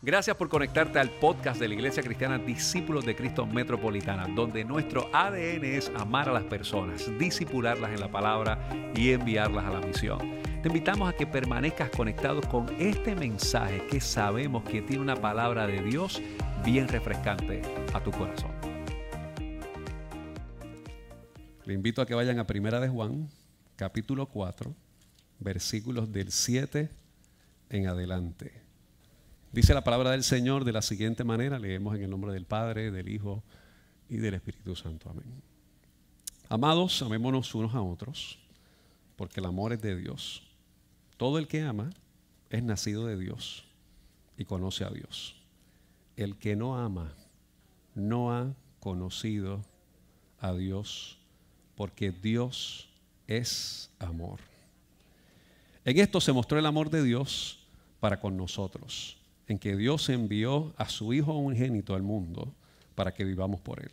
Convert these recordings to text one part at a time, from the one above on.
Gracias por conectarte al podcast de la Iglesia Cristiana Discípulos de Cristo Metropolitana, donde nuestro ADN es amar a las personas, disipularlas en la palabra y enviarlas a la misión. Te invitamos a que permanezcas conectado con este mensaje que sabemos que tiene una palabra de Dios bien refrescante a tu corazón. Le invito a que vayan a Primera de Juan, capítulo 4, versículos del 7 en adelante. Dice la palabra del Señor de la siguiente manera, leemos en el nombre del Padre, del Hijo y del Espíritu Santo. Amén. Amados, amémonos unos a otros, porque el amor es de Dios. Todo el que ama es nacido de Dios y conoce a Dios. El que no ama no ha conocido a Dios, porque Dios es amor. En esto se mostró el amor de Dios para con nosotros en que Dios envió a su Hijo unigénito al mundo para que vivamos por Él.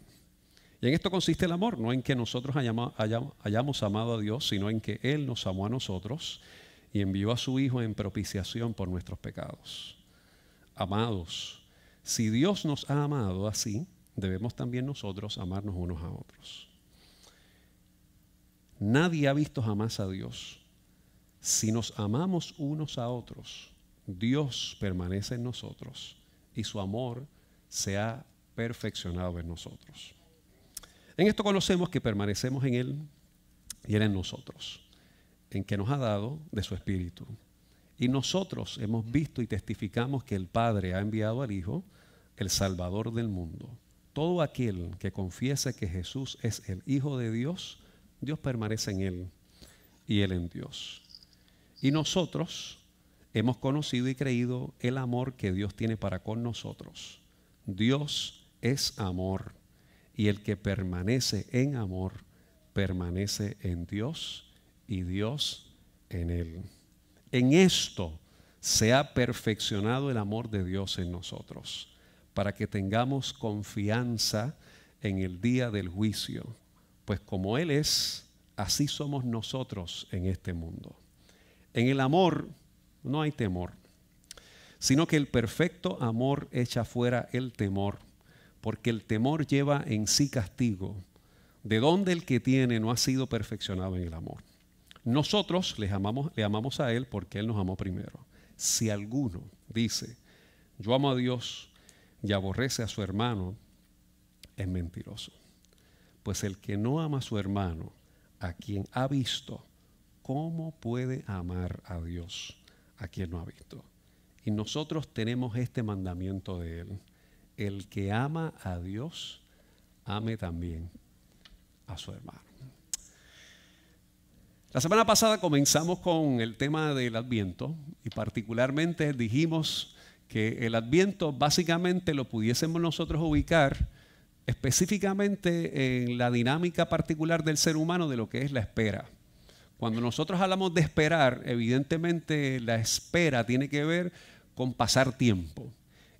Y en esto consiste el amor, no en que nosotros hayamos, hayamos, amado a Dios, sino en que Él nos amó a nosotros y envió a su Hijo en propiciación por nuestros pecados. Amados, si Dios nos ha amado así, debemos también nosotros amarnos unos a otros. Nadie ha visto jamás a Dios. Si nos amamos unos a otros, Dios permanece en nosotros y su amor se ha perfeccionado en nosotros. En esto conocemos que permanecemos en Él y Él en nosotros, en que nos ha dado de su Espíritu. Y nosotros hemos visto y testificamos que el Padre ha enviado al Hijo, el Salvador del mundo. Todo aquel que confiese que Jesús es el Hijo de Dios, Dios permanece en Él y Él en Dios. Y nosotros hemos conocido y creído el amor que Dios tiene para con nosotros. Dios es amor y el que permanece en amor permanece en Dios y Dios en él. En esto se ha perfeccionado el amor de Dios en nosotros, para que tengamos confianza en el día del juicio, pues como Él es, así somos nosotros en este mundo. En el amor no hay temor, sino que el perfecto amor echa fuera el temor, porque el temor lleva en sí castigo, de donde el que tiene no ha sido perfeccionado en el amor. Nosotros le amamos, le amamos a Él porque Él nos amó primero. Si alguno dice, yo amo a Dios y aborrece a su hermano, es mentiroso. Pues el que no ama a su hermano, a quien ha visto, ¿cómo puede amar a Dios? A quien no ha visto. Y nosotros tenemos este mandamiento de Él. El que ama a Dios, ame también a su hermano. La semana pasada comenzamos con el tema del adviento y particularmente dijimos que el adviento básicamente lo pudiésemos nosotros ubicar específicamente en la dinámica particular del ser humano de lo que es la espera. Cuando nosotros hablamos de esperar, evidentemente la espera tiene que ver con pasar tiempo.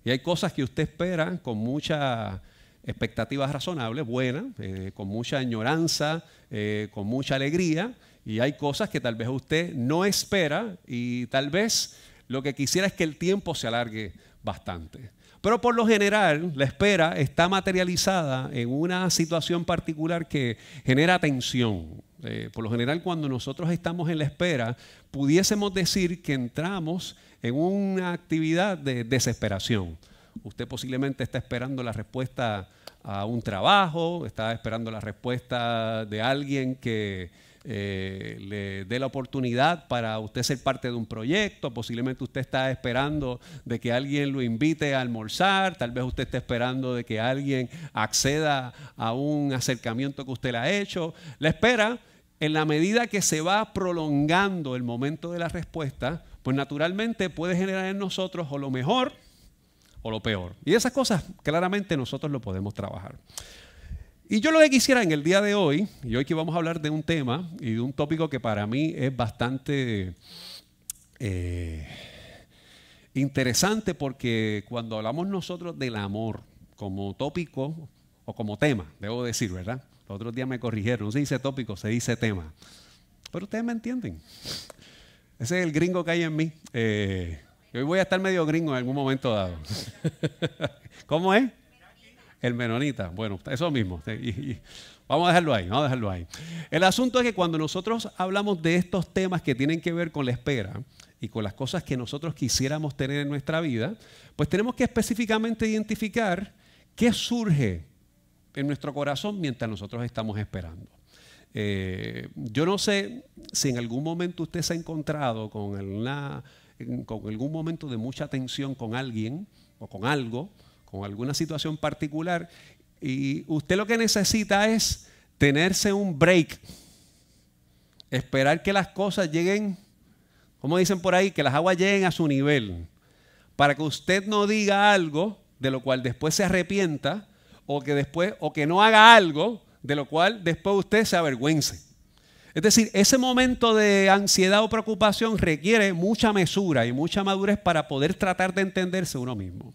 Y hay cosas que usted espera con mucha expectativas razonables, buenas, eh, con mucha añoranza, eh, con mucha alegría, y hay cosas que tal vez usted no espera y tal vez lo que quisiera es que el tiempo se alargue bastante. Pero por lo general, la espera está materializada en una situación particular que genera tensión. Eh, por lo general, cuando nosotros estamos en la espera, pudiésemos decir que entramos en una actividad de desesperación. Usted posiblemente está esperando la respuesta a un trabajo, está esperando la respuesta de alguien que eh, le dé la oportunidad para usted ser parte de un proyecto, posiblemente usted está esperando de que alguien lo invite a almorzar, tal vez usted está esperando de que alguien acceda a un acercamiento que usted le ha hecho. La espera, en la medida que se va prolongando el momento de la respuesta, pues naturalmente puede generar en nosotros o lo mejor o lo peor. Y esas cosas claramente nosotros lo podemos trabajar. Y yo lo que quisiera en el día de hoy, y hoy que vamos a hablar de un tema y de un tópico que para mí es bastante eh, interesante porque cuando hablamos nosotros del amor como tópico o como tema, debo decir, ¿verdad? Los otros días me corrigieron, no se dice tópico, se dice tema. Pero ustedes me entienden. Ese es el gringo que hay en mí. Eh, hoy voy a estar medio gringo en algún momento dado. ¿Cómo es? El menonita. Bueno, eso mismo. vamos a dejarlo ahí, vamos a dejarlo ahí. El asunto es que cuando nosotros hablamos de estos temas que tienen que ver con la espera y con las cosas que nosotros quisiéramos tener en nuestra vida, pues tenemos que específicamente identificar qué surge en nuestro corazón mientras nosotros estamos esperando. Eh, yo no sé si en algún momento usted se ha encontrado con, con algún momento de mucha tensión con alguien o con algo, con alguna situación particular, y usted lo que necesita es tenerse un break, esperar que las cosas lleguen, como dicen por ahí, que las aguas lleguen a su nivel, para que usted no diga algo de lo cual después se arrepienta, o que después, o que no haga algo de lo cual después usted se avergüence. Es decir, ese momento de ansiedad o preocupación requiere mucha mesura y mucha madurez para poder tratar de entenderse uno mismo.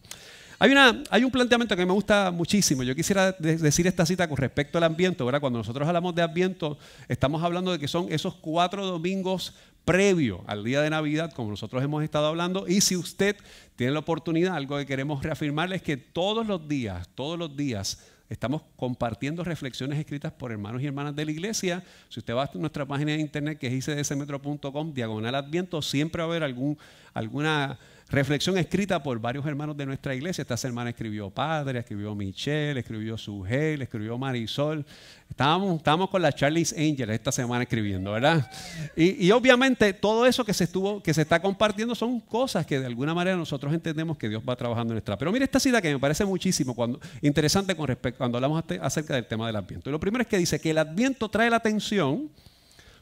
Hay, una, hay un planteamiento que me gusta muchísimo. Yo quisiera decir esta cita con respecto al ambiente. Cuando nosotros hablamos de ambiente, estamos hablando de que son esos cuatro domingos previo al día de Navidad, como nosotros hemos estado hablando. Y si usted tiene la oportunidad, algo que queremos reafirmarle es que todos los días, todos los días, Estamos compartiendo reflexiones escritas por hermanos y hermanas de la iglesia. Si usted va a nuestra página de internet que es icdsmetro.com, diagonal adviento, siempre va a haber algún, alguna reflexión escrita por varios hermanos de nuestra iglesia. Esta semana escribió Padre, escribió Michelle, escribió Sugel, escribió Marisol. Estábamos, estábamos con la Charlie's Angels esta semana escribiendo, ¿verdad? Y, obviamente todo eso que se, estuvo, que se está compartiendo son cosas que de alguna manera nosotros entendemos que Dios va trabajando en nuestra. Pero mire esta cita que me parece muchísimo cuando, interesante con respecto, cuando hablamos acerca del tema del Adviento. Y lo primero es que dice que el Adviento trae la atención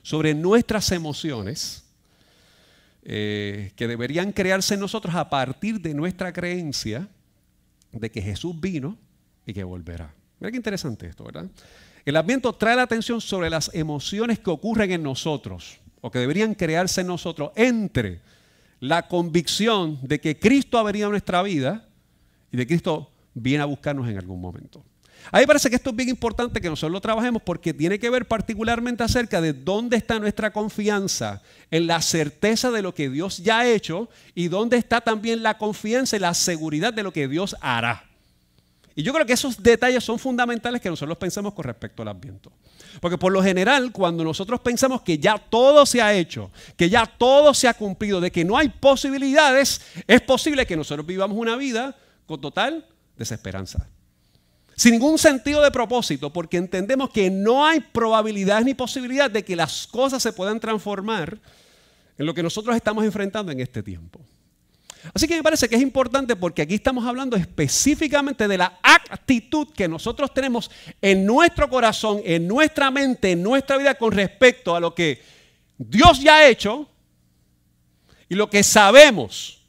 sobre nuestras emociones eh, que deberían crearse en nosotros a partir de nuestra creencia de que Jesús vino y que volverá. Mira qué interesante esto, ¿verdad? El Adviento trae la atención sobre las emociones que ocurren en nosotros o que deberían crearse en nosotros entre la convicción de que Cristo ha venido a nuestra vida y de Cristo viene a buscarnos en algún momento. A mí parece que esto es bien importante que nosotros lo trabajemos porque tiene que ver particularmente acerca de dónde está nuestra confianza en la certeza de lo que Dios ya ha hecho y dónde está también la confianza y la seguridad de lo que Dios hará. Y yo creo que esos detalles son fundamentales que nosotros pensemos con respecto al Adviento. Porque por lo general, cuando nosotros pensamos que ya todo se ha hecho, que ya todo se ha cumplido, de que no hay posibilidades, es posible que nosotros vivamos una vida con total desesperanza sin ningún sentido de propósito, porque entendemos que no hay probabilidad ni posibilidad de que las cosas se puedan transformar en lo que nosotros estamos enfrentando en este tiempo. Así que me parece que es importante porque aquí estamos hablando específicamente de la actitud que nosotros tenemos en nuestro corazón, en nuestra mente, en nuestra vida con respecto a lo que Dios ya ha hecho y lo que sabemos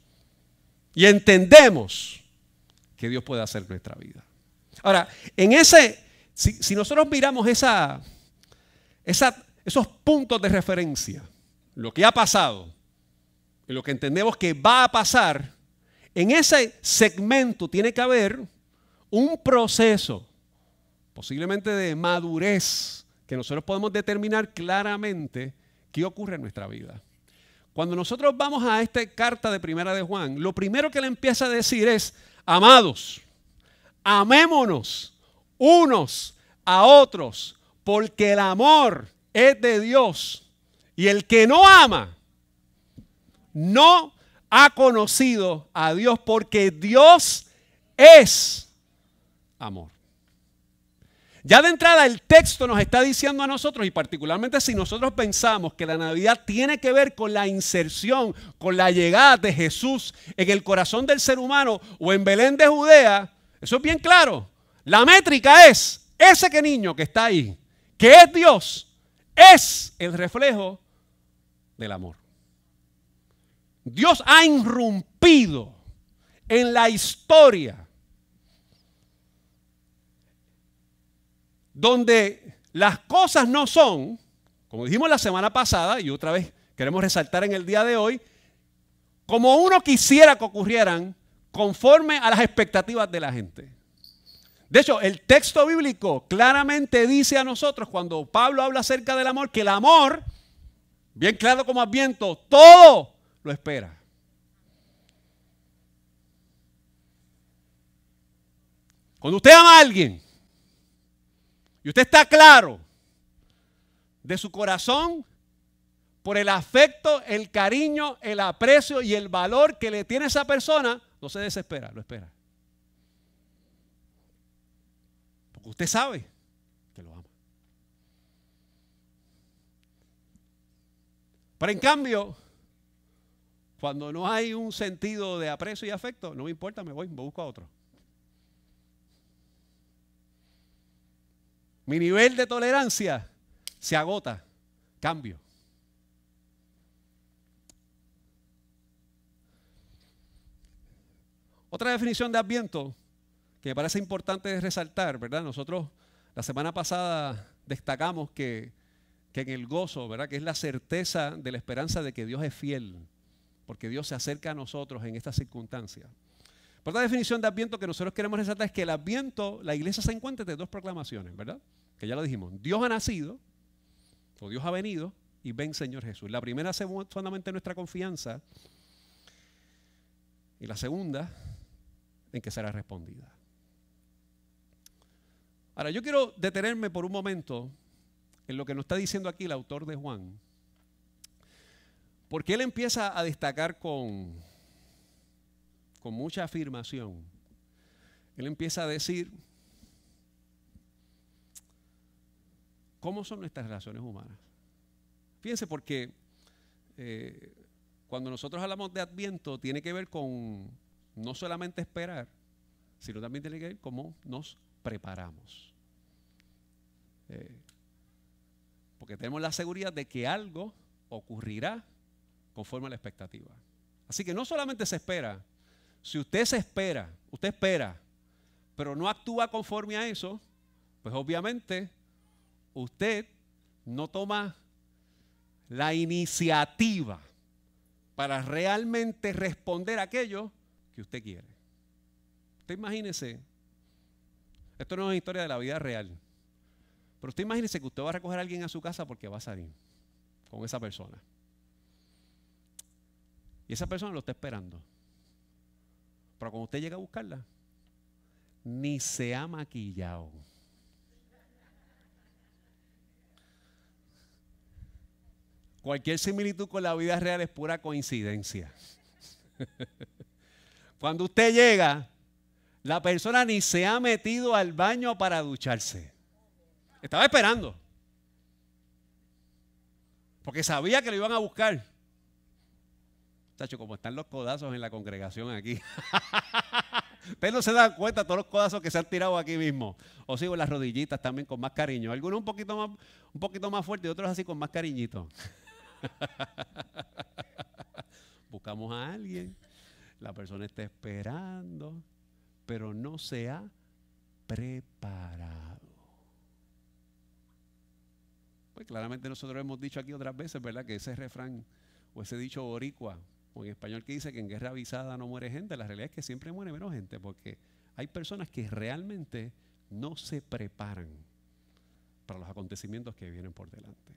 y entendemos que Dios puede hacer en nuestra vida. Ahora, en ese, si, nosotros miramos esa, esos puntos de referencia, lo que ha pasado y lo que entendemos que va a pasar, en ese segmento tiene que haber un proceso, posiblemente de madurez, que nosotros podemos determinar claramente qué ocurre en nuestra vida. Cuando nosotros vamos a esta carta de Primera de Juan, lo primero que le empieza a decir es, amados, amémonos unos a otros, porque el amor es de Dios. Y el que no ama, no ha conocido a Dios, porque Dios es amor. Ya de entrada el texto nos está diciendo a nosotros, y particularmente si nosotros pensamos que la Navidad tiene que ver con la inserción, con la llegada de Jesús en el corazón del ser humano o en Belén de Judea, eso es bien claro. La métrica es ese que niño que está ahí, que es Dios, es el reflejo del amor. Dios ha irrumpido en la historia donde las cosas no son, como dijimos la semana pasada y otra vez queremos resaltar en el día de hoy, como uno quisiera que ocurrieran conforme a las expectativas de la gente. De hecho, el texto bíblico claramente dice a nosotros, cuando Pablo habla acerca del amor, que el amor, bien claro como adviento, todo lo espera. Cuando usted ama a alguien y usted está claro de su corazón por el afecto, el cariño, el aprecio y el valor que le tiene esa persona, no se desespera, lo espera. Porque usted sabe que lo ama. Pero en cambio, cuando no hay un sentido de aprecio y afecto, no me importa, me voy, me busco a otro. Mi nivel de tolerancia se agota, cambio. Otra definición de adviento que me parece importante resaltar, ¿verdad? Nosotros la semana pasada destacamos que, que en el gozo, ¿verdad? Que es la certeza de la esperanza de que Dios es fiel, porque Dios se acerca a nosotros en estas circunstancias. Otra definición de adviento que nosotros queremos resaltar es que el adviento, la iglesia se encuentra entre dos proclamaciones, ¿verdad? Que ya lo dijimos. Dios ha nacido, o Dios ha venido, y ven Señor Jesús. La primera se fundamenta en nuestra confianza, y la segunda en que será respondida. Ahora, yo quiero detenerme por un momento en lo que nos está diciendo aquí el autor de Juan, porque él empieza a destacar con, con mucha afirmación. Él empieza a decir cómo son nuestras relaciones humanas. Fíjense, porque eh, cuando nosotros hablamos de Adviento, tiene que ver con no solamente esperar, sino también tiene que ver cómo nos preparamos. Eh, porque tenemos la seguridad de que algo ocurrirá conforme a la expectativa. Así que no solamente se espera, si usted se espera, usted espera, pero no actúa conforme a eso, pues obviamente usted no toma la iniciativa para realmente responder a aquello que usted quiere. Usted imagínese, esto no es una historia de la vida real, pero usted imagínese que usted va a recoger a alguien a su casa porque va a salir con esa persona. Y esa persona lo está esperando. Pero cuando usted llega a buscarla, ni se ha maquillado. Cualquier similitud con la vida real es pura coincidencia. Cuando usted llega, la persona ni se ha metido al baño para ducharse. Estaba esperando. Porque sabía que lo iban a buscar. Chacho, como están los codazos en la congregación aquí. Ustedes no se dan cuenta todos los codazos que se han tirado aquí mismo. O sigo las rodillitas también con más cariño. Algunos un poquito más, un poquito más fuerte y otros así con más cariñito. Buscamos a alguien la persona está esperando, pero no se ha preparado. Pues claramente nosotros hemos dicho aquí otras veces, ¿verdad? Que ese refrán o ese dicho boricua, o en español que dice que en guerra avisada no muere gente, la realidad es que siempre muere menos gente, porque hay personas que realmente no se preparan para los acontecimientos que vienen por delante.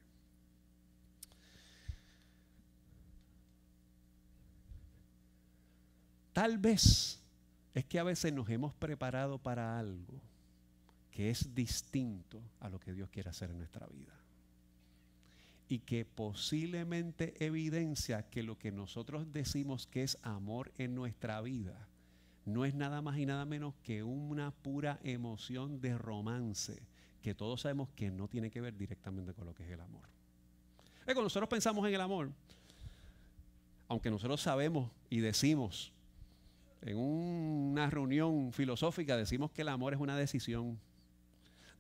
Tal vez es que a veces nos hemos preparado para algo que es distinto a lo que Dios quiere hacer en nuestra vida. Y que posiblemente evidencia que lo que nosotros decimos que es amor en nuestra vida no es nada más y nada menos que una pura emoción de romance que todos sabemos que no tiene que ver directamente con lo que es el amor. cuando nosotros pensamos en el amor, aunque nosotros sabemos y decimos en una reunión filosófica decimos que el amor es una decisión.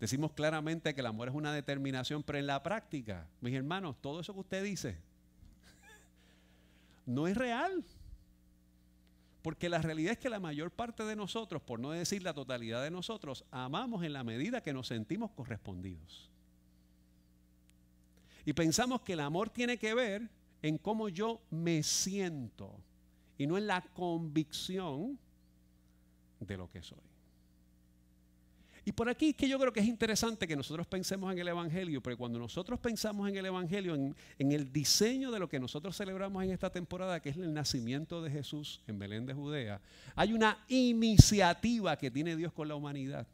Decimos claramente que el amor es una determinación, pero en la práctica, mis hermanos, todo eso que usted dice no es real. Porque la realidad es que la mayor parte de nosotros, por no decir la totalidad de nosotros, amamos en la medida que nos sentimos correspondidos. Y pensamos que el amor tiene que ver en cómo yo me siento y no en la convicción de lo que soy. Y por aquí es que yo creo que es interesante que nosotros pensemos en el Evangelio, porque cuando nosotros pensamos en el Evangelio, en, en, el diseño de lo que nosotros celebramos en esta temporada, que es el nacimiento de Jesús en Belén de Judea, hay una iniciativa que tiene Dios con la humanidad,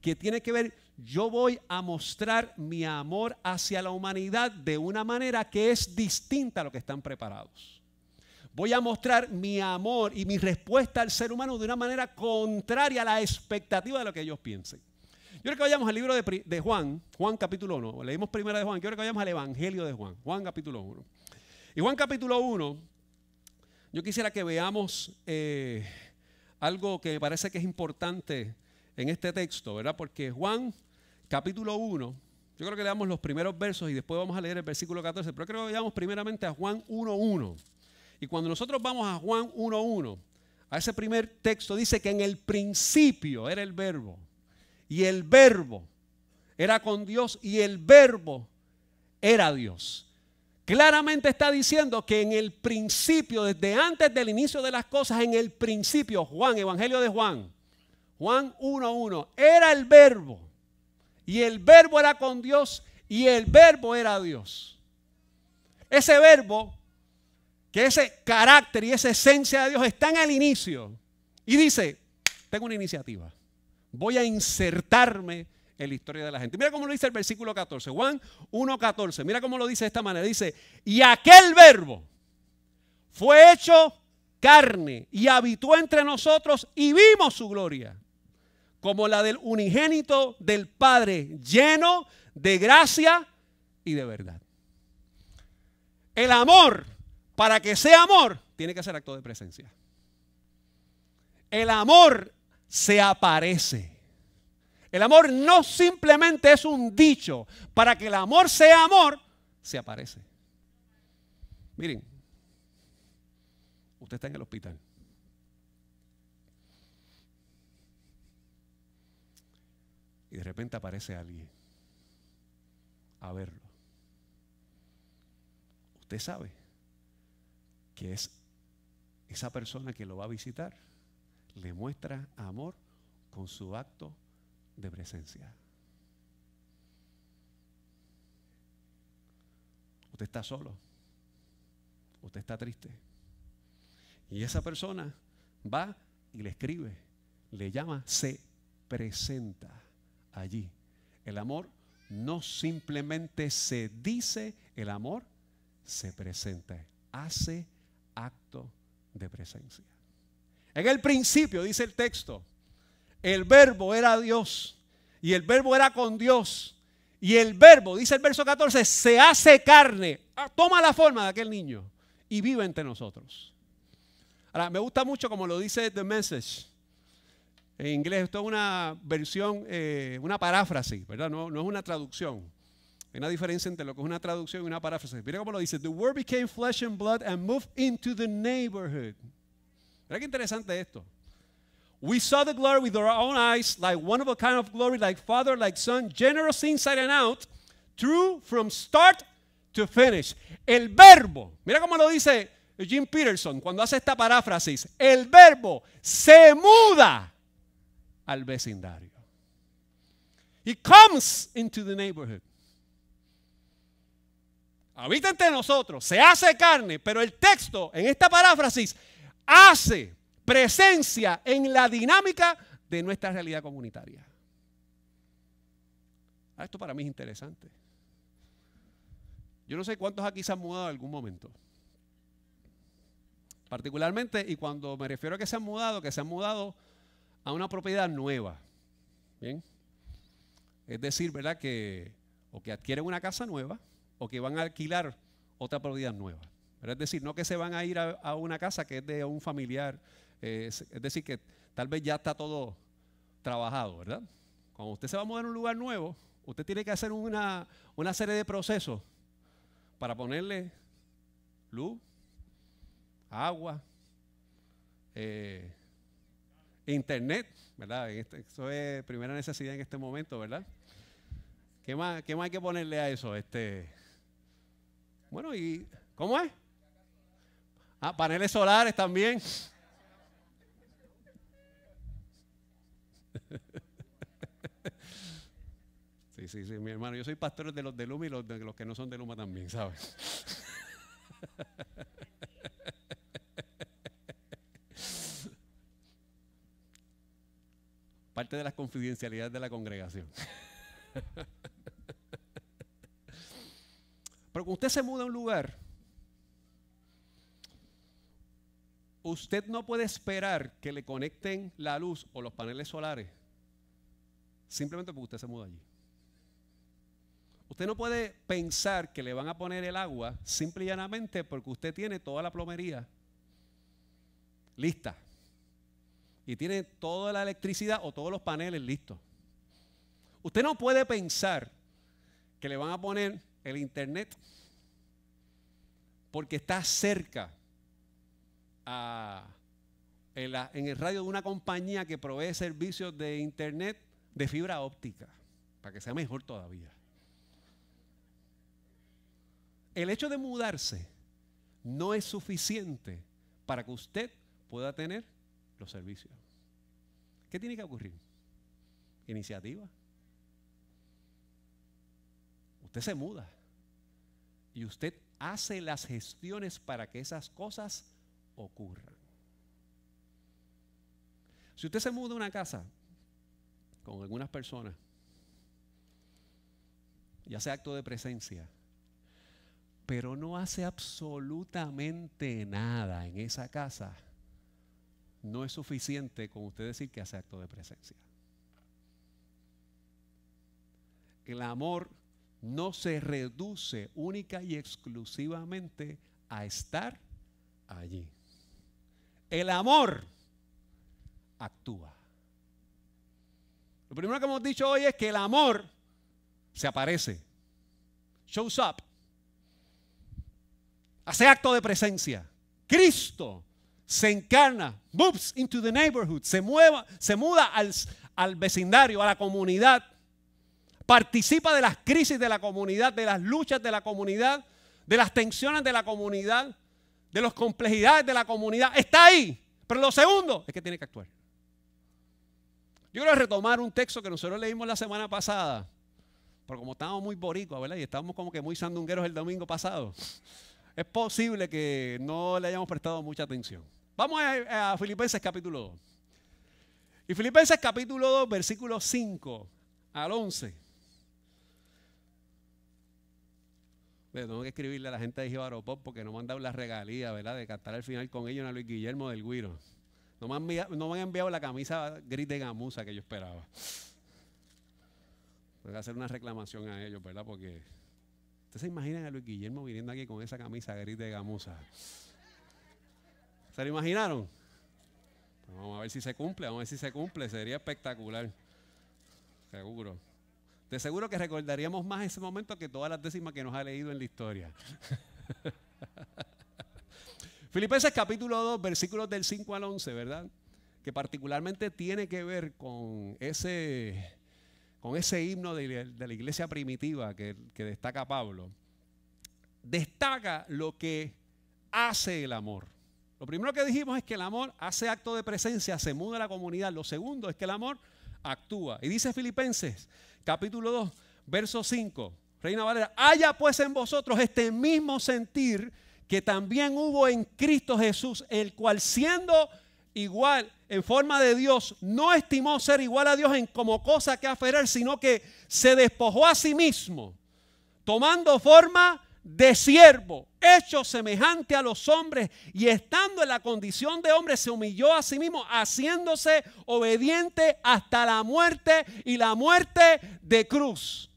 que tiene que ver, yo voy a mostrar mi amor hacia la humanidad de una manera que es distinta a lo que están preparados voy a mostrar mi amor y mi respuesta al ser humano de una manera contraria a la expectativa de lo que ellos piensen. Yo creo que vayamos al libro de, Juan, Juan capítulo 1. Leímos primera de Juan. Yo creo que vayamos al Evangelio de Juan, Juan capítulo 1. Y Juan capítulo 1, yo quisiera que veamos eh, algo que me parece que es importante en este texto, ¿verdad? Porque Juan capítulo 1, yo creo que leamos los primeros versos y después vamos a leer el versículo 14, pero creo que vayamos primeramente a Juan 1.1. Y cuando nosotros vamos a Juan 1.1, a ese primer texto dice que en el principio era el verbo. Y el verbo era con Dios y el verbo era Dios. Claramente está diciendo que en el principio, desde antes del inicio de las cosas, en el principio, Juan, Evangelio de Juan, Juan 1.1, era el verbo. Y el verbo era con Dios y el verbo era Dios. Ese verbo que ese carácter y esa esencia de Dios está en el inicio. Y dice, tengo una iniciativa. Voy a insertarme en la historia de la gente. Mira cómo lo dice el versículo 14, Juan 1.14. Mira cómo lo dice de esta manera. Dice, y aquel verbo fue hecho carne y habitó entre nosotros y vimos su gloria, como la del unigénito del Padre, lleno de gracia y de verdad. El amor para que sea amor, tiene que ser acto de presencia. El amor se aparece. El amor no simplemente es un dicho. Para que el amor sea amor, se aparece. Miren, usted está en el hospital. Y de repente aparece alguien a verlo. Usted sabe que es esa persona que lo va a visitar, le muestra amor con su acto de presencia. Usted está solo, usted está triste. Y esa persona va y le escribe, le llama, se presenta allí. El amor no simplemente se dice, el amor se presenta, hace acto de presencia. En el principio, dice el texto, el verbo era Dios y el verbo era con Dios. Y el verbo, dice el verso 14, se hace carne, ah, toma la forma de aquel niño y vive entre nosotros. Ahora, me gusta mucho como lo dice The Message. En inglés, esto es una versión, eh, una paráfrasis, ¿verdad? No, no es una traducción. Hay una diferencia entre lo que es una traducción y una paráfrasis. Mira cómo lo dice. The word became flesh and blood and moved into the neighborhood. Mira qué interesante esto. We saw the glory with our own eyes, like one of a kind of glory, like Father, like Son, generous inside and out, true from start to finish. El verbo, mira cómo lo dice Jim Peterson cuando hace esta paráfrasis. El verbo se muda al vecindario. He comes into the neighborhood habita entre nosotros, se hace carne, pero el texto en esta paráfrasis hace presencia en la dinámica de nuestra realidad comunitaria. Ah, esto para mí es interesante. Yo no sé cuántos aquí se han mudado en algún momento. Particularmente, y cuando me refiero a que se han mudado, que se han mudado a una propiedad nueva. Bien. Es decir, ¿verdad? Que o que adquieren una casa nueva o que van a alquilar otra propiedad nueva. Es decir, no que se van a ir a, una casa que es de un familiar, eh, es, decir, que tal vez ya está todo trabajado, ¿verdad? Cuando usted se va a mudar a un lugar nuevo, usted tiene que hacer una, serie de procesos para ponerle luz, agua, eh, internet, ¿verdad? Este, eso es primera necesidad en este momento, ¿verdad? ¿Qué más, ¿Qué más hay que ponerle a eso? Este, bueno, ¿y cómo es? Ah, paneles solares también. Sí, sí, sí, mi hermano. Yo soy pastor de los de Luma y los de los que no son de Luma también, ¿sabes? Parte de las confidencialidades de la congregación. Pero cuando usted se muda a un lugar, usted no puede esperar que le conecten la luz o los paneles solares simplemente porque usted se muda allí. Usted no puede pensar que le van a poner el agua simple y llanamente porque usted tiene toda la plomería lista y tiene toda la electricidad o todos los paneles listos. Usted no puede pensar que le van a poner el internet porque está cerca en, el radio de una compañía que provee servicios de internet de fibra óptica, para que sea mejor todavía. El hecho de mudarse no es suficiente para que usted pueda tener los servicios. ¿Qué tiene que ocurrir? Iniciativa. Usted se muda y usted hace las gestiones para que esas cosas ocurran. Si usted se muda a una casa con algunas personas y hace acto de presencia, pero no hace absolutamente nada en esa casa, no es suficiente con usted decir que hace acto de presencia. El amor no se reduce única y exclusivamente a estar allí. El amor actúa. Lo primero que hemos dicho hoy es que el amor se aparece, shows up, hace acto de presencia. Cristo se encarna, moves into the neighborhood, se, mueva, se muda al, al vecindario, a la comunidad, participa de las crisis de la comunidad, de las luchas de la comunidad, de las tensiones de la comunidad, de las complejidades de la comunidad. Está ahí. Pero lo segundo es que tiene que actuar. Yo quiero retomar un texto que nosotros leímos la semana pasada, porque como estábamos muy boricuas, ¿verdad? Y estábamos como que muy sandungueros el domingo pasado, es posible que no le hayamos prestado mucha atención. Vamos a, a Filipenses capítulo 2. Y Filipenses capítulo 2, versículo 5 al 11. Tengo que escribirle a la gente de Jibaropop porque no me han dado la regalía, ¿verdad? De cantar al final con ellos a Luis Guillermo del Guiro. No me, han enviado, la camisa gris de gamuza que yo esperaba. Voy a hacer una reclamación a ellos, ¿verdad? Porque ustedes se imaginan a Luis Guillermo viniendo aquí con esa camisa gris de gamuza. ¿Se lo imaginaron? Pues vamos a ver si se cumple, vamos a ver si se cumple. Sería espectacular. Seguro. De seguro que recordaríamos más ese momento que todas las décimas que nos ha leído en la historia. Filipenses capítulo 2, versículos del 5 al 11, ¿verdad? Que particularmente tiene que ver con ese, con ese himno de, la iglesia primitiva que, que destaca Pablo. Destaca lo que hace el amor. Lo primero que dijimos es que el amor hace acto de presencia, se muda la comunidad. Lo segundo es que el amor actúa. Y dice Filipenses capítulo 2, verso 5, Reina Valera, haya pues en vosotros este mismo sentir que también hubo en Cristo Jesús, el cual siendo igual en forma de Dios, no estimó ser igual a Dios en como cosa que aferrar, sino que se despojó a sí mismo, tomando forma de siervo, hecho semejante a los hombres, y estando en la condición de hombre, se humilló a sí mismo, haciéndose obediente hasta la muerte y la muerte de cruz.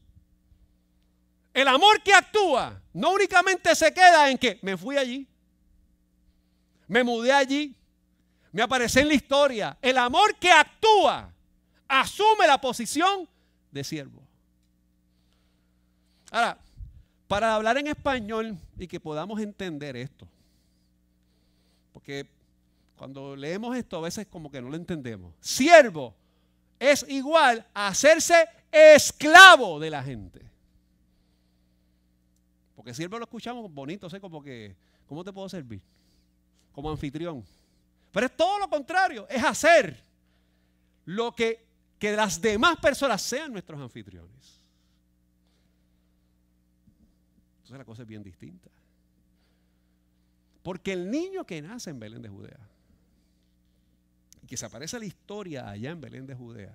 El amor que actúa no únicamente se queda en que me fui allí, me mudé allí, me aparecí en la historia. El amor que actúa asume la posición de siervo. Ahora, para hablar en español y que podamos entender esto, porque cuando leemos esto a veces como que no lo entendemos. Siervo es igual a hacerse esclavo de la gente. Porque siervo lo escuchamos bonito, sé como que, ¿cómo te puedo servir? Como anfitrión. Pero es todo lo contrario, es hacer lo que, que las demás personas sean nuestros anfitriones. La cosa es bien distinta. Porque el niño que nace en Belén de Judea, y que se aparece la historia allá en Belén de Judea,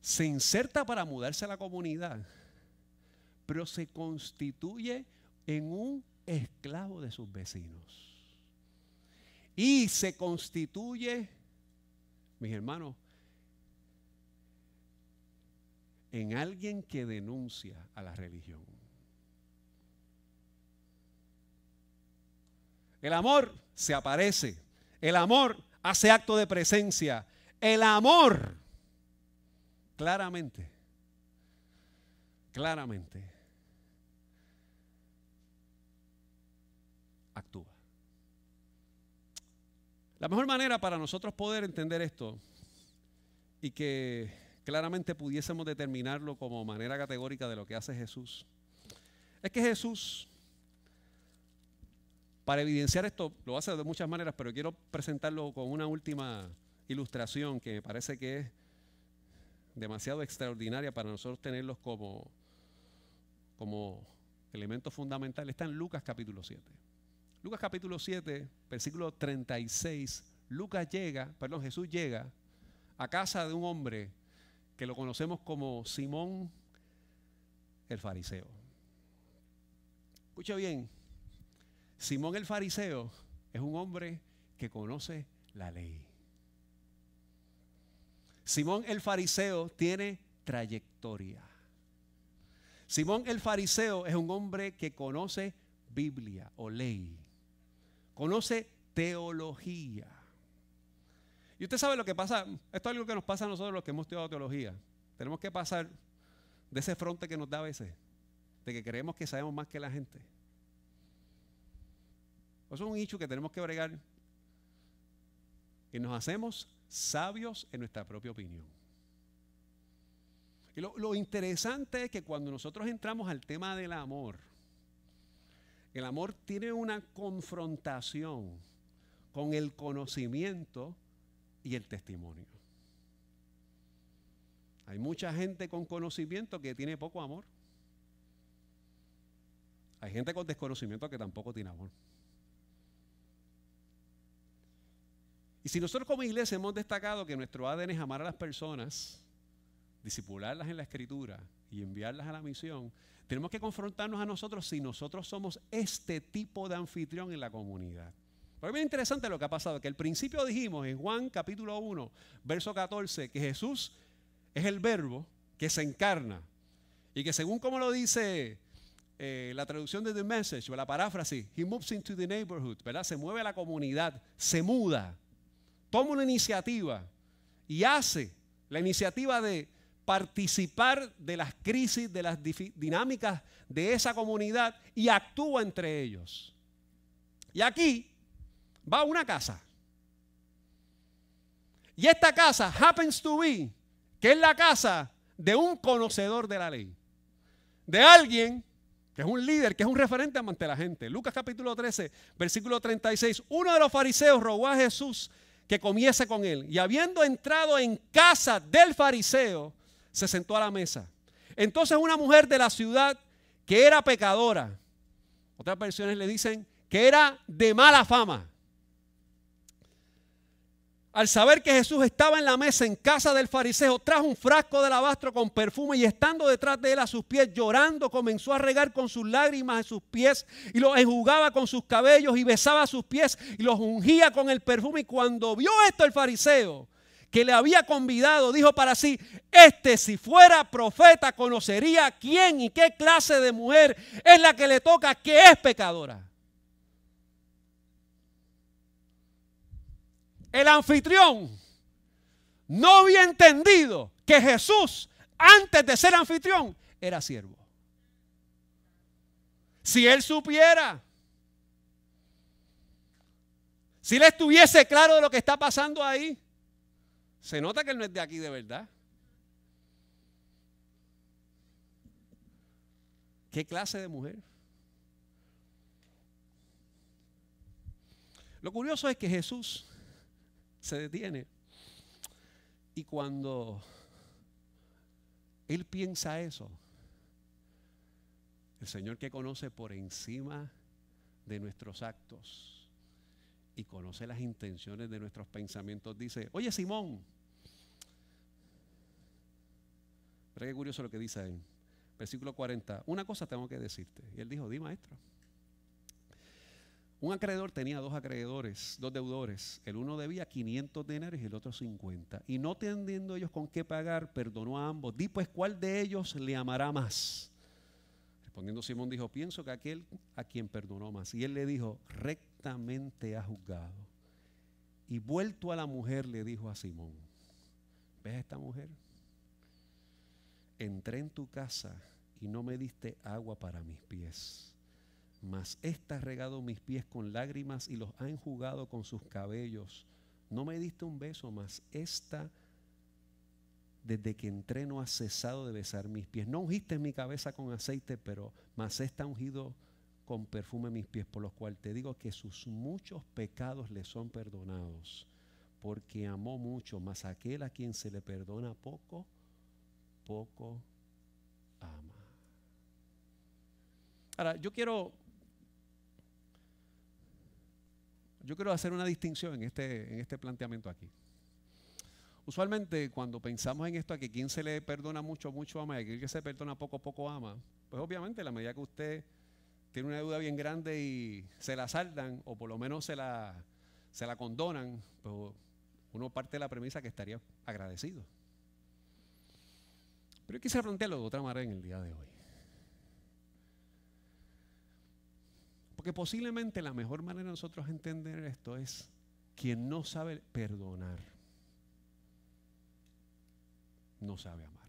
se inserta para mudarse a la comunidad, pero se constituye en un esclavo de sus vecinos. Y se constituye, mis hermanos, en alguien que denuncia a la religión. El amor se aparece. El amor hace acto de presencia. El amor, claramente, claramente, actúa. La mejor manera para nosotros poder entender esto y que claramente pudiésemos determinarlo como manera categórica de lo que hace Jesús, es que Jesús para evidenciar esto, lo hace de muchas maneras, pero quiero presentarlo con una última ilustración que me parece que es demasiado extraordinaria para nosotros tenerlos como, como elemento fundamental. Está en Lucas capítulo 7. Lucas capítulo 7, versículo 36. Lucas llega, perdón, Jesús llega a casa de un hombre que lo conocemos como Simón el fariseo. Escucha bien, Simón el fariseo es un hombre que conoce la ley. Simón el fariseo tiene trayectoria. Simón el fariseo es un hombre que conoce Biblia o ley. Conoce teología. Y usted sabe lo que pasa, esto es algo que nos pasa a nosotros los que hemos estudiado teología. Tenemos que pasar de ese fronte que nos da a veces, de que creemos que sabemos más que la gente. Eso es un hecho que tenemos que bregar. Y nos hacemos sabios en nuestra propia opinión. Y lo, lo, interesante es que cuando nosotros entramos al tema del amor, el amor tiene una confrontación con el conocimiento y el testimonio. Hay mucha gente con conocimiento que tiene poco amor. Hay gente con desconocimiento que tampoco tiene amor. Y si nosotros como iglesia hemos destacado que nuestro ADN es amar a las personas, disipularlas en la escritura y enviarlas a la misión, tenemos que confrontarnos a nosotros si nosotros somos este tipo de anfitrión en la comunidad. Pero es bien interesante lo que ha pasado, que al principio dijimos en Juan capítulo 1, verso 14, que Jesús es el verbo que se encarna y que según como lo dice eh, la traducción de The Message o la paráfrasis, He moves into the neighborhood, ¿verdad? Se mueve a la comunidad, se muda toma una iniciativa y hace la iniciativa de participar de las crisis, de las dinámicas de esa comunidad y actúa entre ellos. Y aquí va una casa. Y esta casa happens to be que es la casa de un conocedor de la ley. De alguien que es un líder, que es un referente ante la gente. Lucas capítulo 13, versículo 36. Uno de los fariseos robó a Jesús que comiese con él. Y habiendo entrado en casa del fariseo, se sentó a la mesa. Entonces una mujer de la ciudad que era pecadora, otras versiones le dicen que era de mala fama, al saber que Jesús estaba en la mesa en casa del fariseo, trajo un frasco de alabastro con perfume y estando detrás de él a sus pies, llorando, comenzó a regar con sus lágrimas en sus pies y los enjugaba con sus cabellos y besaba sus pies y los ungía con el perfume. Y cuando vio esto el fariseo, que le había convidado, dijo para sí, este si fuera profeta conocería quién y qué clase de mujer es la que le toca, que es pecadora. El anfitrión no había entendido que Jesús, antes de ser anfitrión, era siervo. Si él supiera, si él estuviese claro de lo que está pasando ahí, se nota que él no es de aquí de verdad. ¿Qué clase de mujer? Lo curioso es que Jesús se detiene. Y cuando él piensa eso, El Señor que conoce por encima de nuestros actos y conoce las intenciones de nuestros pensamientos, dice, oye Simón, pero qué curioso lo que dice ahí. Versículo 40, una cosa tengo que decirte. Y él dijo, di maestro. Un acreedor tenía dos acreedores, dos deudores. El uno debía 500 denarios y el otro 50. Y no teniendo ellos con qué pagar, perdonó a ambos. Di pues cuál de ellos le amará más. Respondiendo Simón dijo, pienso que aquel a quien perdonó más. Y él le dijo, rectamente ha juzgado. Y vuelto a la mujer le dijo a Simón, ¿ves a esta mujer? Entré en tu casa y no me diste agua para mis pies mas ésta ha regado mis pies con lágrimas y los ha enjugado con sus cabellos. No me diste un beso, mas esta, desde que entré, no ha cesado de besar mis pies. No ungiste mi cabeza con aceite, pero mas esta ha ungido con perfume mis pies, por los cuales te digo que sus muchos pecados le son perdonados, porque amó mucho, mas aquel a quien se le perdona poco, poco ama. Ahora, yo quiero Yo quiero hacer una distinción en este, en este planteamiento aquí. Usualmente cuando pensamos en esto, a que quien se le perdona mucho, mucho ama, y a quien se perdona poco, poco ama, pues obviamente la medida que usted tiene una deuda bien grande y se la saldan, o por lo menos se la, se la condonan, pues uno parte de la premisa que estaría agradecido. Pero yo quise plantearlo de otra manera en el día de hoy. Porque posiblemente la mejor manera de nosotros entender esto es quien no sabe perdonar, no sabe amar.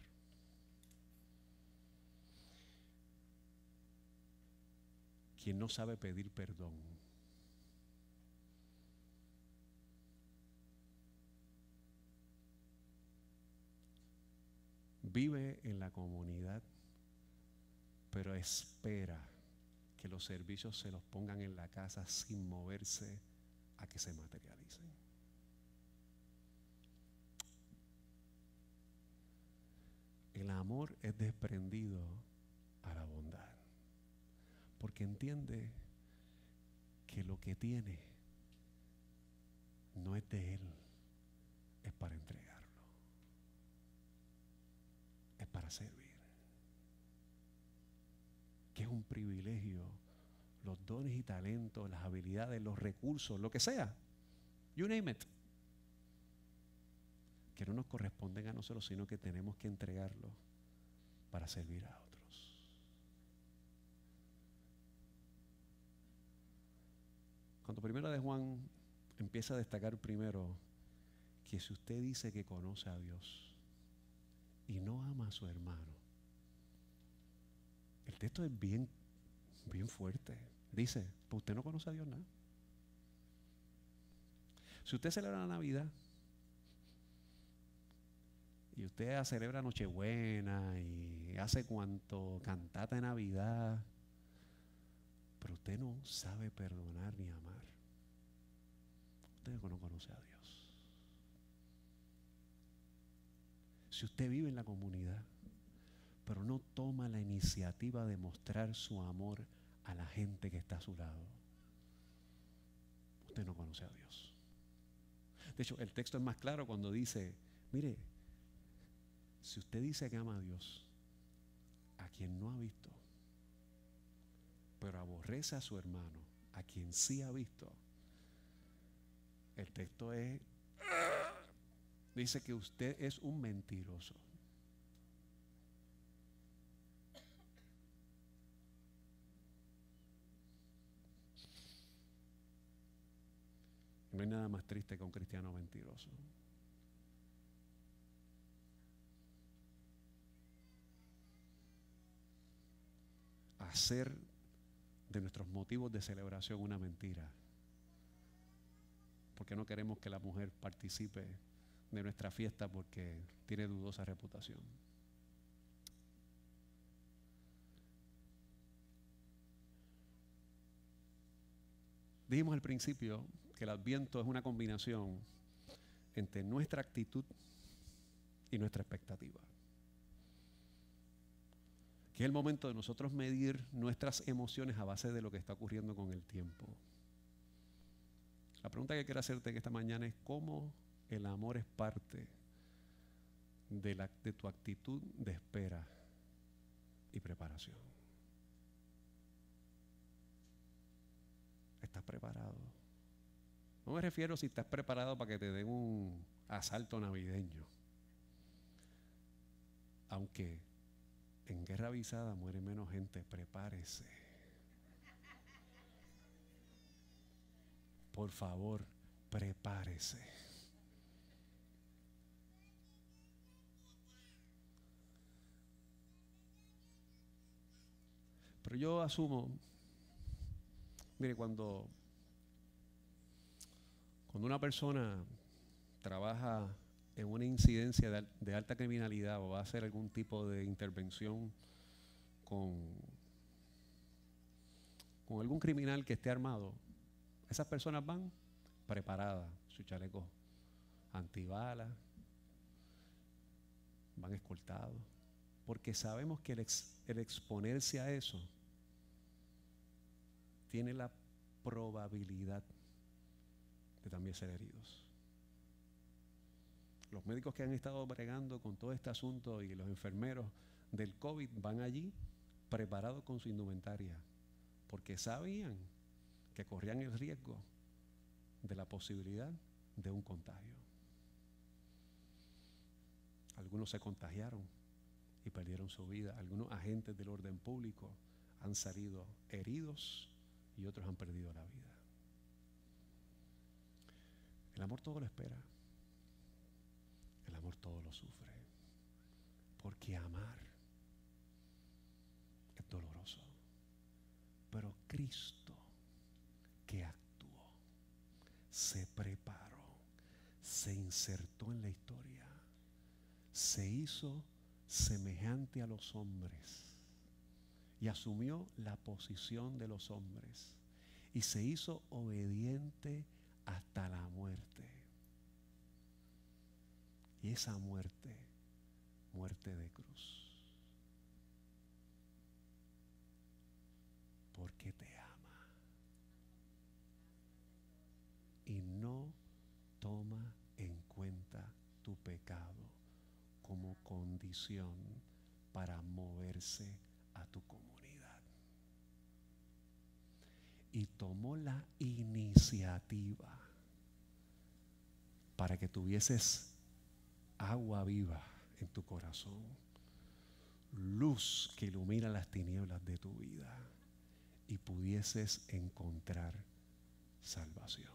Quien no sabe pedir perdón. Vive en la comunidad, pero espera que los servicios se los pongan en la casa sin moverse a que se materialicen. El amor es desprendido a la bondad, porque entiende que lo que tiene no es de él, es para entregarlo, es para servir es un privilegio, los dones y talentos, las habilidades, los recursos, lo que sea. You name it. Que no nos corresponden a nosotros, sino que tenemos que entregarlo para servir a otros. Cuando primero de Juan empieza a destacar primero que si usted dice que conoce a Dios y no ama a su hermano, el texto es bien, bien fuerte. Dice, pues usted no conoce a Dios nada. Si usted celebra la Navidad y usted celebra Nochebuena y hace cuanto cantata de Navidad, pero usted no sabe perdonar ni amar, usted no conoce a Dios. Si usted vive en la comunidad, pero no toma la iniciativa de mostrar su amor a la gente que está a su lado, usted no conoce a Dios. De hecho, el texto es más claro cuando dice, mire, si usted dice que ama a Dios, a quien no ha visto, pero aborrece a su hermano, a quien sí ha visto, el texto es, dice que usted es un mentiroso. No hay nada más triste que un cristiano mentiroso. Hacer de nuestros motivos de celebración una mentira. Porque no queremos que la mujer participe de nuestra fiesta porque tiene dudosa reputación. Dijimos al principio que el adviento es una combinación entre nuestra actitud y nuestra expectativa. que es el momento de nosotros medir nuestras emociones a base de lo que está ocurriendo con el tiempo. La pregunta que quiero hacerte esta mañana es cómo el amor es parte de, la, de tu actitud de espera y preparación. ¿Estás preparado? No me refiero si estás preparado para que te den un asalto navideño. Aunque en guerra avisada muere menos gente, prepárese. Por favor, prepárese. Pero yo asumo, mire, cuando, cuando una persona trabaja en una incidencia de, alta criminalidad o va a hacer algún tipo de intervención con, algún criminal que esté armado, esas personas van preparadas, su chaleco antibalas, van escoltados, porque sabemos que el, el exponerse a eso tiene la probabilidad de también ser heridos los médicos que han estado bregando con todo este asunto y los enfermeros del COVID van allí preparados con su indumentaria, porque sabían que corrían el riesgo de la posibilidad de un contagio. Algunos se contagiaron y perdieron su vida. Algunos agentes del orden público han salido heridos y otros han perdido la vida. El amor todo lo espera. El amor todo lo sufre. Porque amar es doloroso. Pero Cristo que actuó, se preparó, se insertó en la historia, se hizo semejante a los hombres y asumió la posición de los hombres y se hizo obediente hasta la muerte y esa muerte, muerte de cruz. Porque te ama. Y no toma en cuenta tu pecado como condición para moverse a tu comunidad. Y tomó la iniciativa para que tuvieses agua viva en tu corazón, luz que ilumina las tinieblas de tu vida y pudieses encontrar salvación.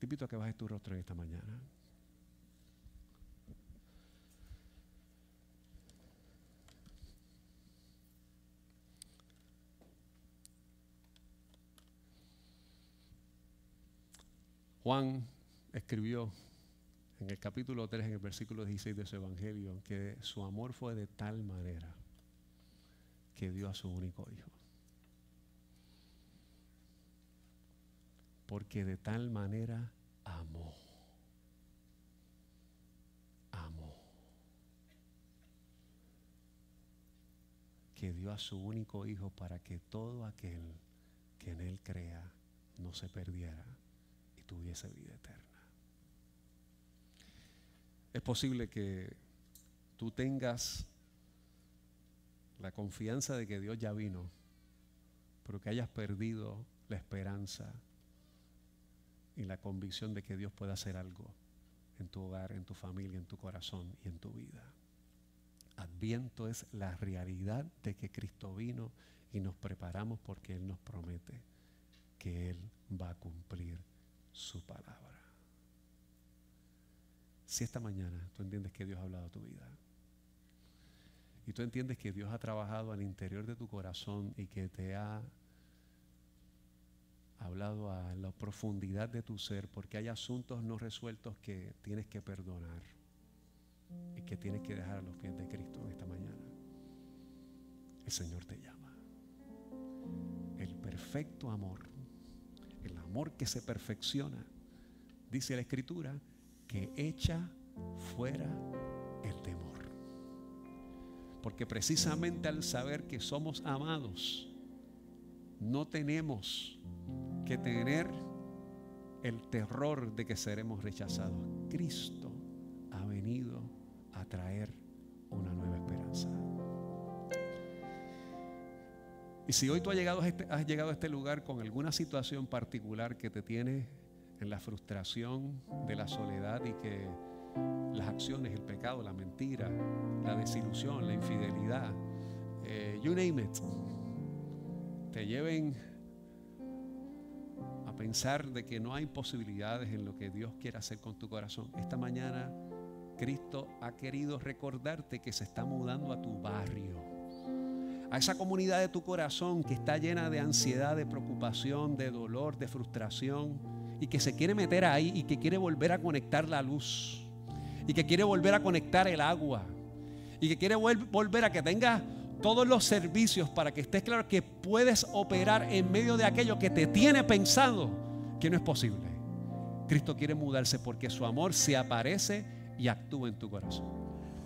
Te invito a que bajes tu rostro en esta mañana. Juan escribió en el capítulo 3, en el versículo 16 de su evangelio, que su amor fue de tal manera que dio a su único hijo. Porque de tal manera amó. Amó. Que dio a su único hijo para que todo aquel que en él crea no se perdiera tuviese vida eterna. Es posible que tú tengas la confianza de que Dios ya vino, pero que hayas perdido la esperanza y la convicción de que Dios puede hacer algo en tu hogar, en tu familia, en tu corazón y en tu vida. Adviento es la realidad de que Cristo vino y nos preparamos porque Él nos promete que Él va a cumplir su palabra. Si esta mañana tú entiendes que Dios ha hablado a tu vida y tú entiendes que Dios ha trabajado al interior de tu corazón y que te ha hablado a la profundidad de tu ser porque hay asuntos no resueltos que tienes que perdonar y que tienes que dejar a los pies de Cristo en esta mañana. El Señor te llama. El perfecto amor, que se perfecciona, dice la Escritura, que echa fuera el temor. Porque precisamente al saber que somos amados, no tenemos que tener el terror de que seremos rechazados. Cristo ha venido a traer Y si hoy tú has llegado, a este, has llegado a este lugar con alguna situación particular que te tiene en la frustración de la soledad y que las acciones, el pecado, la mentira, la desilusión, la infidelidad, eh, you name it, te lleven a pensar de que no hay posibilidades en lo que Dios quiere hacer con tu corazón. Esta mañana Cristo ha querido recordarte que se está mudando a tu barrio, a esa comunidad de tu corazón que está llena de ansiedad, de preocupación, de dolor, de frustración y que se quiere meter ahí y que quiere volver a conectar la luz y que quiere volver a conectar el agua y que quiere volver a que tenga todos los servicios para que estés claro que puedes operar en medio de aquello que te tiene pensado que no es posible. Cristo quiere mudarse porque su amor se aparece y actúa en tu corazón.